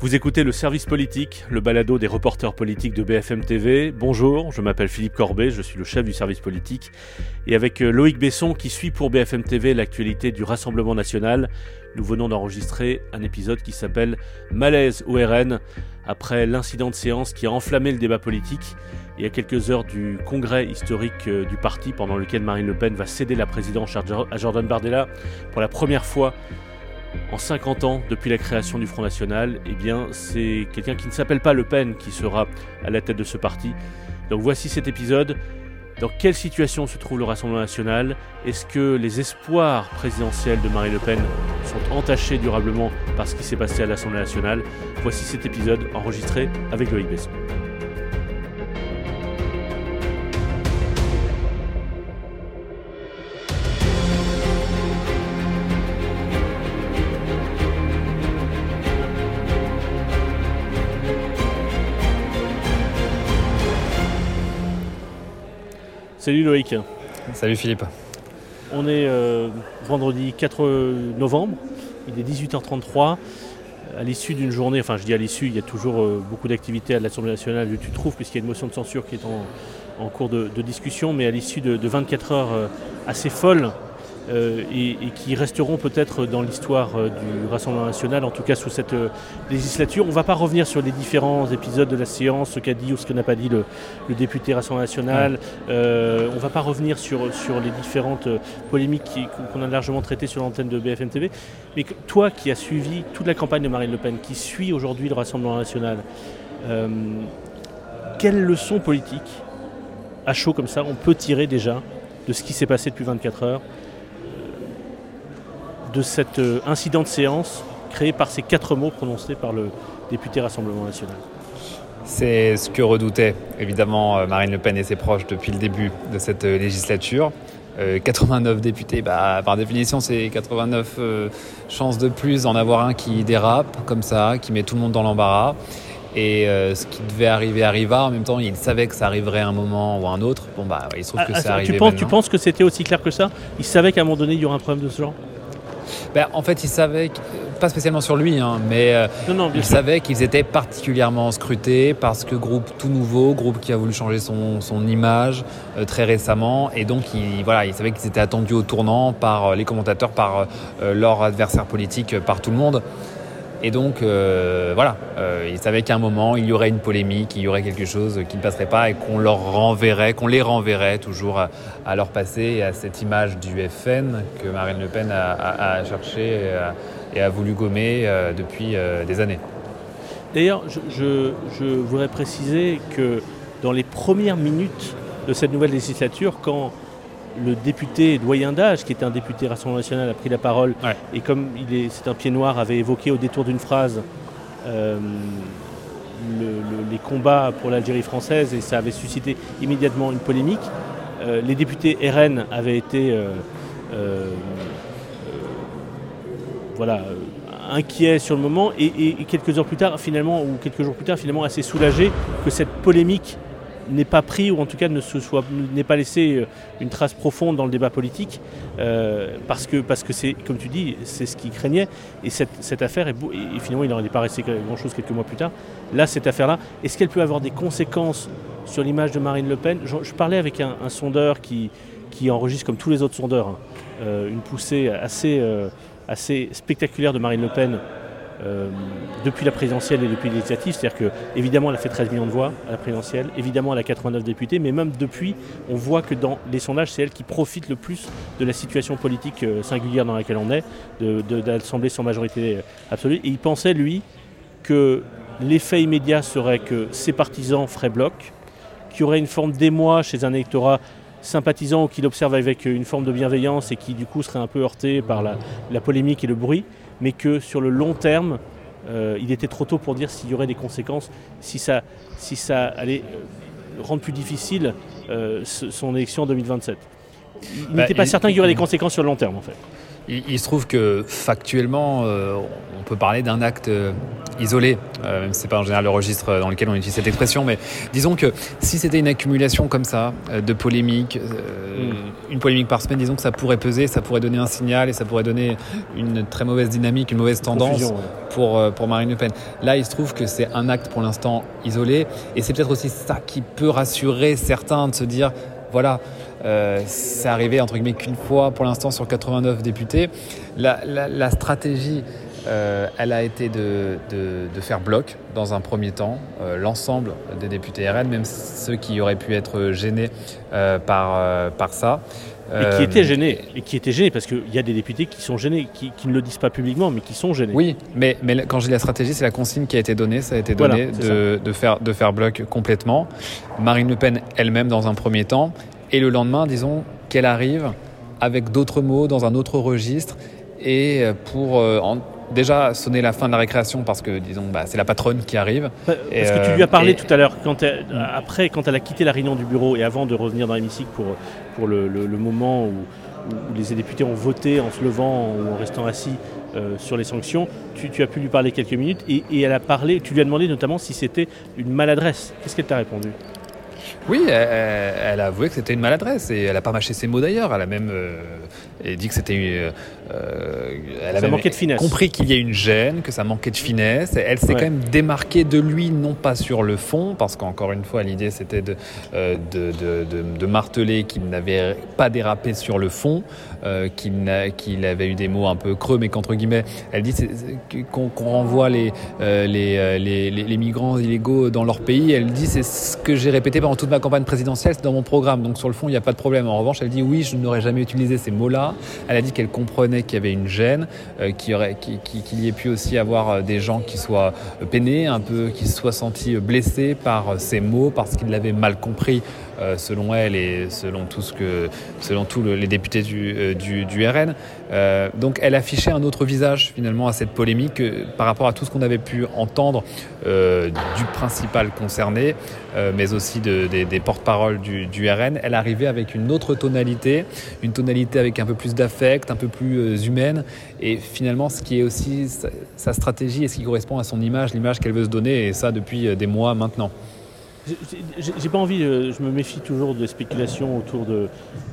Vous écoutez le service politique, le balado des reporters politiques de BFM TV. Bonjour, je m'appelle Philippe Corbet, je suis le chef du service politique. Et avec euh, Loïc Besson qui suit pour BFM TV l'actualité du Rassemblement national, nous venons d'enregistrer un épisode qui s'appelle Malaise au RN, après l'incident de séance qui a enflammé le débat politique. Y a quelques heures du congrès historique euh, du parti pendant lequel Marine Le Pen va céder la présidence à Jordan Bardella pour la première fois en 50 ans depuis la création du Front National, eh c'est quelqu'un qui ne s'appelle pas Le Pen qui sera à la tête de ce parti. Donc voici cet épisode. Dans quelle situation se trouve le Rassemblement national? Est-ce que les espoirs présidentiels de Marine Le Pen sont entachés durablement par ce qui s'est passé à l'Assemblée nationale? Voici cet épisode enregistré avec Loïc. Salut Loïc. Salut Philippe. On est euh, vendredi 4 novembre, il est 18h33. À l'issue d'une journée, enfin je dis à l'issue, il y a toujours euh, beaucoup d'activités à l'Assemblée nationale, tu trouves, puisqu'il y a une motion de censure qui est en, cours de, discussion, mais à l'issue de, 24 heures euh, assez folles euh, et, qui resteront peut-être dans l'histoire euh, du Rassemblement national, en tout cas sous cette euh, législature. On ne va pas revenir sur les différents épisodes de la séance, ce qu'a dit ou ce que n'a pas dit le, député Rassemblement national. on ne va pas revenir sur, sur les différentes polémiques qu'on a largement traitées sur l'antenne de BFM TV. Mais toi qui as suivi toute la campagne de Marine Le Pen, qui suit aujourd'hui le Rassemblement national, quelles leçons politiques, à chaud comme ça, on peut tirer déjà de ce qui s'est passé depuis 24 heures de cet euh, incident de séance créé par ces quatre mots prononcés par le député Rassemblement national. C'est ce que redoutaient évidemment euh, Marine Le Pen et ses proches depuis le début de cette euh, législature. 89 députés, bah, par définition, c'est 89 chances de plus d'en avoir un qui dérape comme ça, qui met tout le monde dans l'embarras. Et ce qui devait arriver arriva. En même temps, il savait que ça arriverait un moment ou un autre. Bon, bah, il se trouve que ah, ça arrive. Tu penses, tu penses que c'était aussi clair que ça? Il savait qu'à un moment donné, il y aurait un problème de ce genre? Ben, en fait, il savait, pas spécialement sur lui, hein, mais euh, il savait qu'ils étaient particulièrement scrutés parce que groupe tout nouveau, groupe qui a voulu changer son, image euh, très récemment, et donc il, voilà, il savait qu'ils étaient attendus au tournant par euh, les commentateurs, par leurs adversaires politiques, par tout le monde. Et donc, euh, voilà, euh, ils savaient qu'à un moment, il y aurait une polémique, il y aurait quelque chose qui ne passerait pas et qu'on leur renverrait, qu'on les renverrait toujours à, leur passé et à cette image du FN que Marine Le Pen a, cherché et a, voulu gommer euh, depuis des années. D'ailleurs, je, je, voudrais préciser que dans les premières minutes de cette nouvelle législature, quand le député doyen d'âge, qui était un député Rassemblement national, a pris la parole. Et comme c'est un pied noir, avait évoqué au détour d'une phrase euh, les combats pour l'Algérie française et ça avait suscité immédiatement une polémique. Euh, les députés RN avaient été euh, voilà, inquiets sur le moment et, et, quelques heures plus tard, finalement, ou quelques jours plus tard, finalement assez soulagés que cette polémique n'est pas pris ou en tout cas ne se soit n'est pas laissé euh, une trace profonde dans le débat politique euh, parce que parce que c'est comme tu dis c'est ce qu'il craignait. Et cette, affaire est et finalement il n'en est pas resté grand chose quelques mois plus tard. Là cette affaire là est-ce qu'elle peut avoir des conséquences sur l'image de Marine Le Pen? Je, parlais avec un, sondeur qui enregistre comme tous les autres sondeurs hein, euh, une poussée assez spectaculaire de Marine Le Pen euh, depuis la présidentielle et depuis législatives. C'est-à-dire que, évidemment, elle a fait 13 millions de voix à la présidentielle, évidemment, elle a 89 députés, mais même depuis, on voit que dans les sondages, c'est elle qui profite le plus de la situation politique euh, singulière dans laquelle on est, d'assembler de, sans majorité absolue. Et il pensait, lui, que l'effet immédiat serait que ses partisans feraient bloc, qu'il y aurait une forme d'émoi chez un électorat sympathisant ou qu'il observe avec une forme de bienveillance et qui du coup serait un peu heurté par la polémique et le bruit mais que sur le long terme, il était trop tôt pour dire s'il y aurait des conséquences, si ça, si ça allait rendre plus difficile son élection en 2027. Il bah, n'était pas certain qu'il y aurait des conséquences sur le long terme en fait. Il, se trouve que factuellement, euh, on peut parler d'un acte euh, isolé, euh, même si ce n'est pas en général le registre dans lequel on utilise cette expression, mais disons que si c'était une accumulation comme ça, de polémiques, mm. une polémique par semaine, disons que ça pourrait peser, ça pourrait donner un signal et ça pourrait donner une très mauvaise dynamique, une mauvaise tendance pour, pour Marine Le Pen. Là, il se trouve que c'est un acte pour l'instant isolé et c'est peut-être aussi ça qui peut rassurer certains de se dire, voilà, euh, c'est arrivé entre guillemets qu'une fois pour l'instant sur 89 députés. La, stratégie, euh, elle a été de, faire bloc dans un premier temps, euh, l'ensemble des députés RN, même ceux qui auraient pu être gênés par, par ça. Et qui étaient gênés, et qui étaient gênés parce qu'il y a des députés qui sont gênés, qui, ne le disent pas publiquement, mais qui sont gênés. Oui, mais, mais quand j'ai la stratégie, c'est la consigne qui a été donnée, ça a été donné de, de, faire, de faire bloc complètement. Marine Le Pen elle-même dans un premier temps, et le lendemain, disons qu'elle arrive avec d'autres mots dans un autre registre et pour euh, déjà sonner la fin de la récréation parce que disons bah, c'est la patronne qui arrive. Parce que tu lui as parlé tout à l'heure quand après quand elle a quitté la réunion du bureau et avant de revenir dans l'hémicycle pour, pour le, moment où, les députés ont voté en se levant ou en restant assis euh, sur les sanctions, tu, as pu lui parler quelques minutes et, et, elle a parlé, tu lui as demandé notamment si c'était une maladresse. Qu'est-ce qu'elle t'a répondu? Oui, elle, a avoué que c'était une maladresse et elle n'a pas mâché ses mots d'ailleurs. Elle a même euh, dit que c'était. Euh, euh, elle a de finesse. compris qu'il y a une gêne, que ça manquait de finesse. Elle s'est quand même démarquée de lui, non pas sur le fond, parce qu'encore une fois, l'idée c'était de, de, marteler qu'il n'avait pas dérapé sur le fond, qu'il avait eu des mots un peu creux, mais qu'entre guillemets, elle dit qu'on renvoie les, les, les, les migrants illégaux dans leur pays. Elle dit c'est ce que j'ai répété pendant toute ma campagne présidentielle, c'est dans mon programme. Donc sur le fond, il n'y a pas de problème. En revanche, elle dit oui, je n'aurais jamais utilisé ces mots-là. Elle a dit qu'elle comprenait qu'il y avait une gêne, euh, qu'il y, ait pu aussi avoir euh, des gens qui soient euh, peinés, un peu, qui se soient sentis blessés par ces mots parce qu'ils l'avaient mal compris euh, selon elle et selon tout que, selon tous les députés du, euh, RN. Euh, donc elle affichait un autre visage finalement à cette polémique par rapport à tout ce qu'on avait pu entendre du principal concerné, mais aussi des, porte-paroles du, RN. Elle arrivait avec une autre tonalité, une tonalité avec un peu plus d'affect, un peu plus humaine, et finalement ce qui est aussi sa stratégie et ce qui correspond à son image, l'image qu'elle veut se donner, et ça depuis des mois maintenant. J'ai pas envie, euh, je me méfie toujours de spéculations autour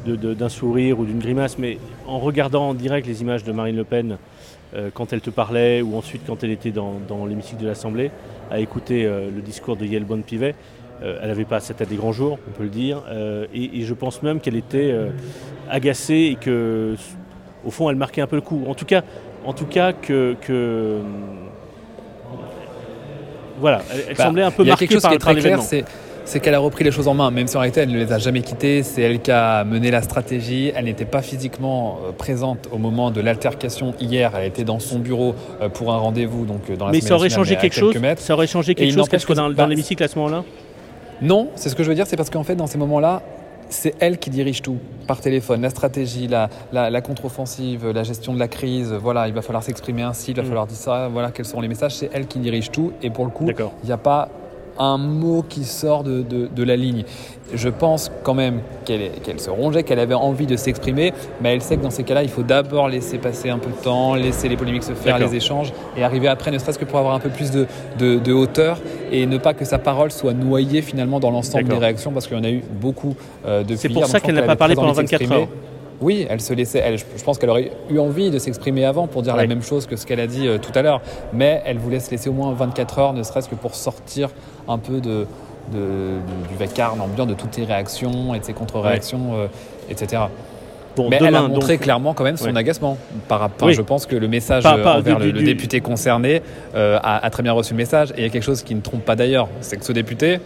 d'un sourire ou d'une grimace, mais en regardant en direct les images de Marine Le Pen euh, quand elle te parlait ou ensuite quand elle était dans, l'hémicycle de l'Assemblée, à écouter euh, le discours de Yael Bonne-Pivet, elle n'avait pas cette tête des grands jours, on peut le dire, et, je pense même qu'elle était agacée et que, au fond, elle marquait un peu le coup. En tout cas, en tout cas que, voilà, elle, bah, semblait un peu marquée quelque chose qui est très clair, c'est qu'elle a repris les choses en main, même si en réalité elle ne les a jamais quittées. C'est elle qui a mené la stratégie. Elle n'était pas physiquement euh, présente au moment de l'altercation hier. Elle était dans son bureau euh, pour un rendez-vous, donc euh, dans la Mais ça aurait changé quelque chose? Ça aurait changé quelque chose que dans, dans l'hémicycle à ce moment-là? Non, c'est ce que je veux dire, c'est parce qu'en fait dans ces moments-là, c'est elle qui dirige tout par téléphone, la stratégie, la, la, contre-offensive, la gestion de la crise. Voilà, il va falloir s'exprimer ainsi, il va mm. falloir dire ça. Voilà, quels sont les messages. C'est elle qui dirige tout. Et pour le coup, il n'y a pas un mot qui sort de, de, la ligne. Je pense quand même qu'elle se rongeait, qu'elle avait envie de s'exprimer, mais elle sait que dans ces cas-là, il faut d'abord laisser passer un peu de temps, laisser les polémiques se faire, les échanges, et arriver après, ne serait-ce que pour avoir un peu plus de, de, hauteur, et ne pas que sa parole soit noyée finalement dans l'ensemble des réactions, parce qu'il y en a eu beaucoup euh, depuis C'est pour ça qu'elle n'a pas parlé pendant 24 heures. Oui, elle se laissait. Elle, je pense qu'elle aurait eu envie de s'exprimer avant pour dire la même chose que ce qu'elle a dit euh, tout à l'heure. Mais elle voulait se laisser au moins 24 heures, ne serait-ce que pour sortir un peu de, du vacarme ambiant de toutes ses réactions et de ses contre-réactions, euh, etc. mais elle a montré clairement quand même son agacement par rapport. Je pense que le message envers le, député concerné euh, a, très bien reçu le message. Et il y a quelque chose qui ne trompe pas d'ailleurs, c'est que ce député,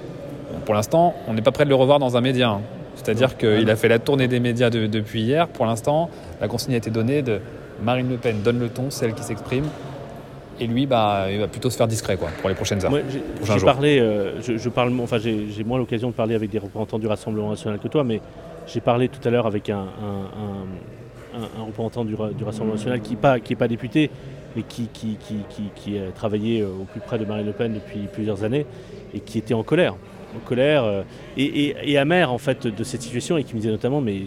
pour l'instant, on n'est pas prêt de le revoir dans un média. C'est-à-dire qu'il a fait la tournée des médias depuis hier. Pour l'instant, la consigne a été donnée de Marine Le Pen donne le ton, celle qui s'exprime. Et lui, bah, il va plutôt se faire discret quoi, pour les prochaines heures. j'ai parlé, euh, je, parle, enfin, j'ai moins l'occasion de parler avec des représentants du Rassemblement national que toi, mais j'ai parlé tout à l'heure avec un, représentant du, Rassemblement national qui n'est pas, qui pas député mais qui, qui, qui, a travaillé au plus près de Marine Le Pen depuis plusieurs années et qui était en colère. En colère et, et, amer en fait de cette situation et qui me disait notamment mais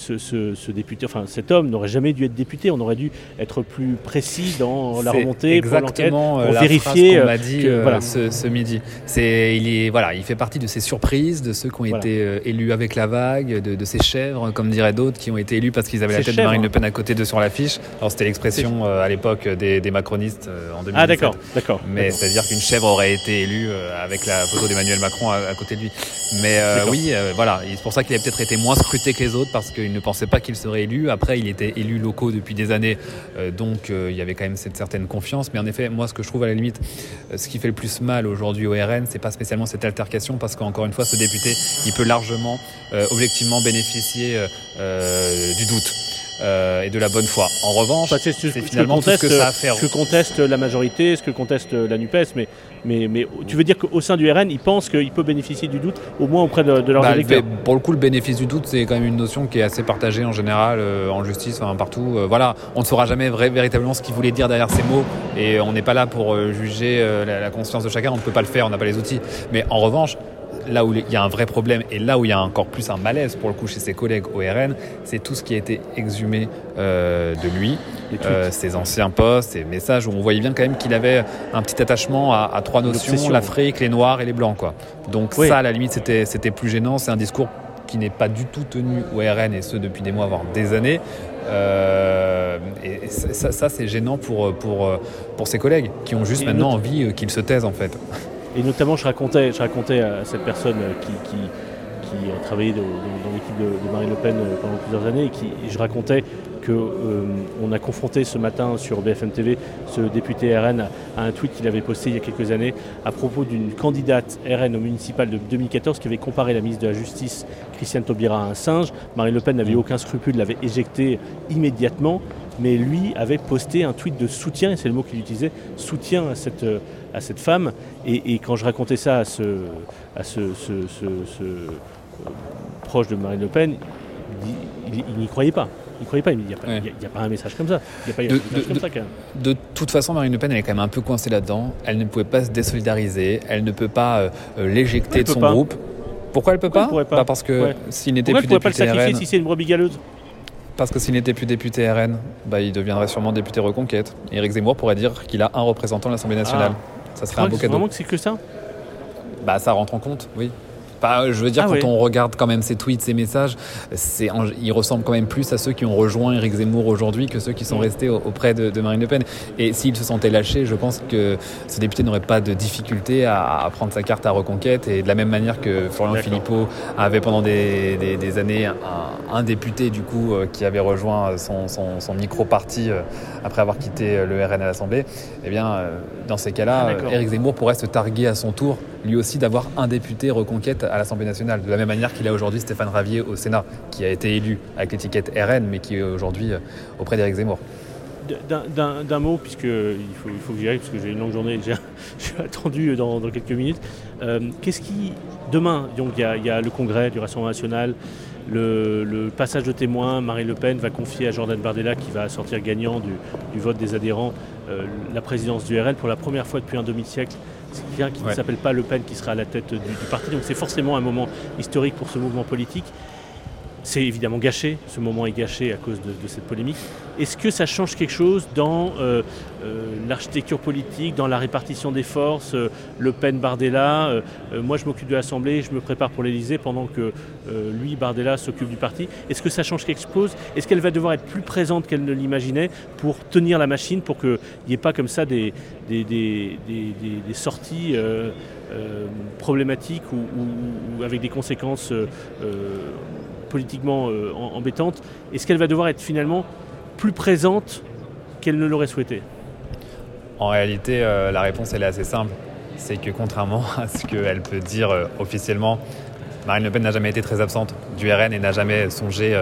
ce, député, enfin cet homme n'aurait jamais dû être député. On aurait dû être plus précis dans la remontée, exactement pour, euh, pour vérifier. qu'on m'a dit euh, voilà. ce, midi. C'est, il est, voilà, il fait partie de ces surprises, de ceux qui ont été euh, élus avec la vague, de, ces chèvres, comme diraient d'autres, qui ont été élus parce qu'ils avaient la tête de Marine Le Pen à côté d'eux sur l'affiche. Alors c'était l'expression à l'époque des, macronistes en 2017. Ah d'accord, d'accord. Mais c'est-à-dire qu'une chèvre aurait été élue avec la photo d'Emmanuel Macron à, côté de lui. Mais oui, voilà, c'est pour ça qu'il a peut-être été moins scruté que les autres parce que il ne pensait pas qu'il serait élu. Après, il était élu locaux depuis des années, euh, donc euh, il y avait quand même cette certaine confiance. Mais en effet, moi, ce que je trouve à la limite, euh, ce qui fait le plus mal aujourd'hui au RN, c'est pas spécialement cette altercation, parce qu'encore une fois, ce député, il peut largement, objectivement bénéficier du doute. Euh, et de la bonne foi. En revanche, c'est finalement ce que ça a fait. Ce que conteste la majorité, ce que conteste la NUPES, mais, mais, mais tu veux dire qu'au sein du RN, ils pensent qu'il peut bénéficier du doute, au moins auprès de, de leurs bah, électeurs Pour le coup, le bénéfice du doute, c'est quand même une notion qui est assez partagée en général, euh, en justice, enfin, partout. Euh, voilà, on ne saura jamais véritablement ce qu'il voulait dire derrière ces mots, et on n'est pas là pour juger la, la conscience de chacun, on ne peut pas le faire, on n'a pas les outils. Mais en revanche, là où il y a un vrai problème et là où il y a encore plus un malaise pour le coup chez ses collègues au RN, c'est tout ce qui a été exhumé euh, de lui, euh, ses anciens postes, ses messages où on voyait bien quand même qu'il avait un petit attachement à, trois notions, l'Afrique, les Noirs et les Blancs. Quoi. Donc ça, à la limite, c'était plus gênant. C'est un discours qui n'est pas du tout tenu au RN et ce depuis des mois, voire des années. Euh, et ça, c'est gênant pour, pour, pour ses collègues qui ont juste maintenant envie qu'il se taise en fait. Et notamment, je racontais, je racontais à cette personne qui, qui, qui a travaillé dans, l'équipe de, Marine Le Pen euh, pendant plusieurs années, et qui, je racontais qu'on euh, a confronté ce matin sur BFM TV ce député RN à, un tweet qu'il avait posté il y a quelques années à propos d'une candidate RN au municipal de 2014 qui avait comparé la ministre de la Justice, Christiane Taubira, à un singe. Marine Le Pen n'avait aucun scrupule, l'avait éjecté immédiatement mais lui avait posté un tweet de soutien, et c'est le mot qu'il utilisait, soutien à cette, à cette femme. Et, quand je racontais ça à ce, à ce, euh, proche de Marine Le Pen, il, n'y croyait pas. Il croyait pas, il me dit, il n'y a, pas un message comme ça. de, toute façon, Marine Le Pen, elle est quand même un peu coincée là-dedans. Elle ne pouvait pas se désolidariser, elle ne peut pas euh, euh, l'éjecter de son groupe. Pourquoi elle peut pas, pas, bah, Parce que s'il n'était plus député pas le sacrifier si c'est une brebis galeuse parce que s'il n'était plus député RN, bah, il deviendrait sûrement député Reconquête. Éric Zemmour pourrait dire qu'il a un représentant de l'Assemblée nationale. Ah. Ça serait un beau cadeau. vraiment que c'est que ça? Bah ça rentre en compte, oui je veux dire, ah quand on regarde quand même ses tweets, ses messages, c'est, il ressemble quand même plus à ceux qui ont rejoint Éric Zemmour aujourd'hui que ceux qui sont restés auprès de, Marine Le Pen. Et s'il se sentait lâché, je pense que ce député n'aurait pas de difficulté à, prendre sa carte à reconquête. Et de la même manière que Florian Philippot avait pendant des, années un, député du coup euh, qui avait rejoint son, micro-parti euh, après avoir quitté euh, le RN à l'Assemblée, eh bien, dans ces cas-là, ah, Éric Zemmour pourrait se targuer à son tour, lui aussi, d'avoir un député reconquête à l'Assemblée nationale, de la même manière qu'il a aujourd'hui Stéphane Ravier au Sénat, qui a été élu avec l'étiquette RN, mais qui est aujourd'hui euh, auprès d'Éric Zemmour. D'un mot, puisqu'il faut, que j'y aille, parce que j'ai une longue journée, j'ai attendu dans, quelques minutes. Euh, qu'est-ce qui, demain, il y, a le congrès du Rassemblement national, le, passage de témoin, Marine Le Pen va confier à Jordan Bardella, qui va sortir gagnant du, vote des adhérents, euh, la présidence du RN pour la première fois depuis un demi-siècle. C'est quelqu'un qui ne s'appelle pas Le Pen qui sera à la tête du parti. Donc c'est forcément un moment historique pour ce mouvement politique. C'est évidemment gâché, ce moment est gâché à cause de, cette polémique. Est-ce que ça change quelque chose dans euh, euh, l'architecture politique, dans la répartition des forces euh, Le Pen, Bardella, moi je m'occupe de l'Assemblée, je me prépare pour l'Elysée pendant que lui, Bardella, s'occupe du parti. Est-ce que ça change quelque chose? Est-ce qu'elle va devoir être plus présente qu'elle ne l'imaginait pour tenir la machine, pour qu'il n'y ait pas comme ça des, des, sorties problématiques ou, avec des conséquences politiquement euh, embêtante, est-ce qu'elle va devoir être finalement plus présente qu'elle ne l'aurait souhaité? En réalité, euh, la réponse elle est assez simple. C'est que contrairement à ce qu'elle peut dire euh, officiellement, Marine Le Pen n'a jamais été très absente du RN et n'a jamais songé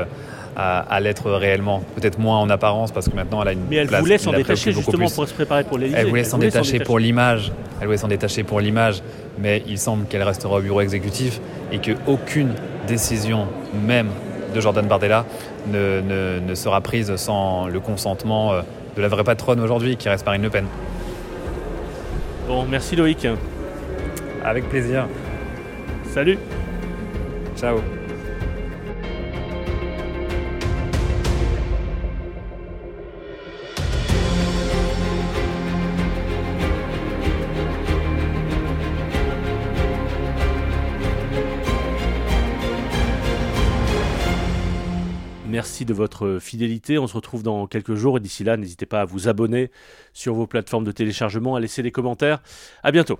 à, l'être réellement. Peut-être moins en apparence parce que maintenant elle a une Mais elle voulait s'en détacher justement pour se préparer pour l'Élysée. Elle voulait s'en détacher pour l'image. Elle voulait s'en détacher pour l'image. Mais il semble qu'elle restera au bureau exécutif et qu'aucune décision même de Jordan Bardella ne, ne, sera prise sans le consentement euh, de la vraie patronne aujourd'hui qui reste Marine Le Pen. Bon, merci Loïc. Avec plaisir. Salut. Ciao. Merci de votre fidélité. On se retrouve dans quelques jours et d'ici là, n'hésitez pas à vous abonner sur vos plateformes de téléchargement, à laisser des commentaires. À bientôt.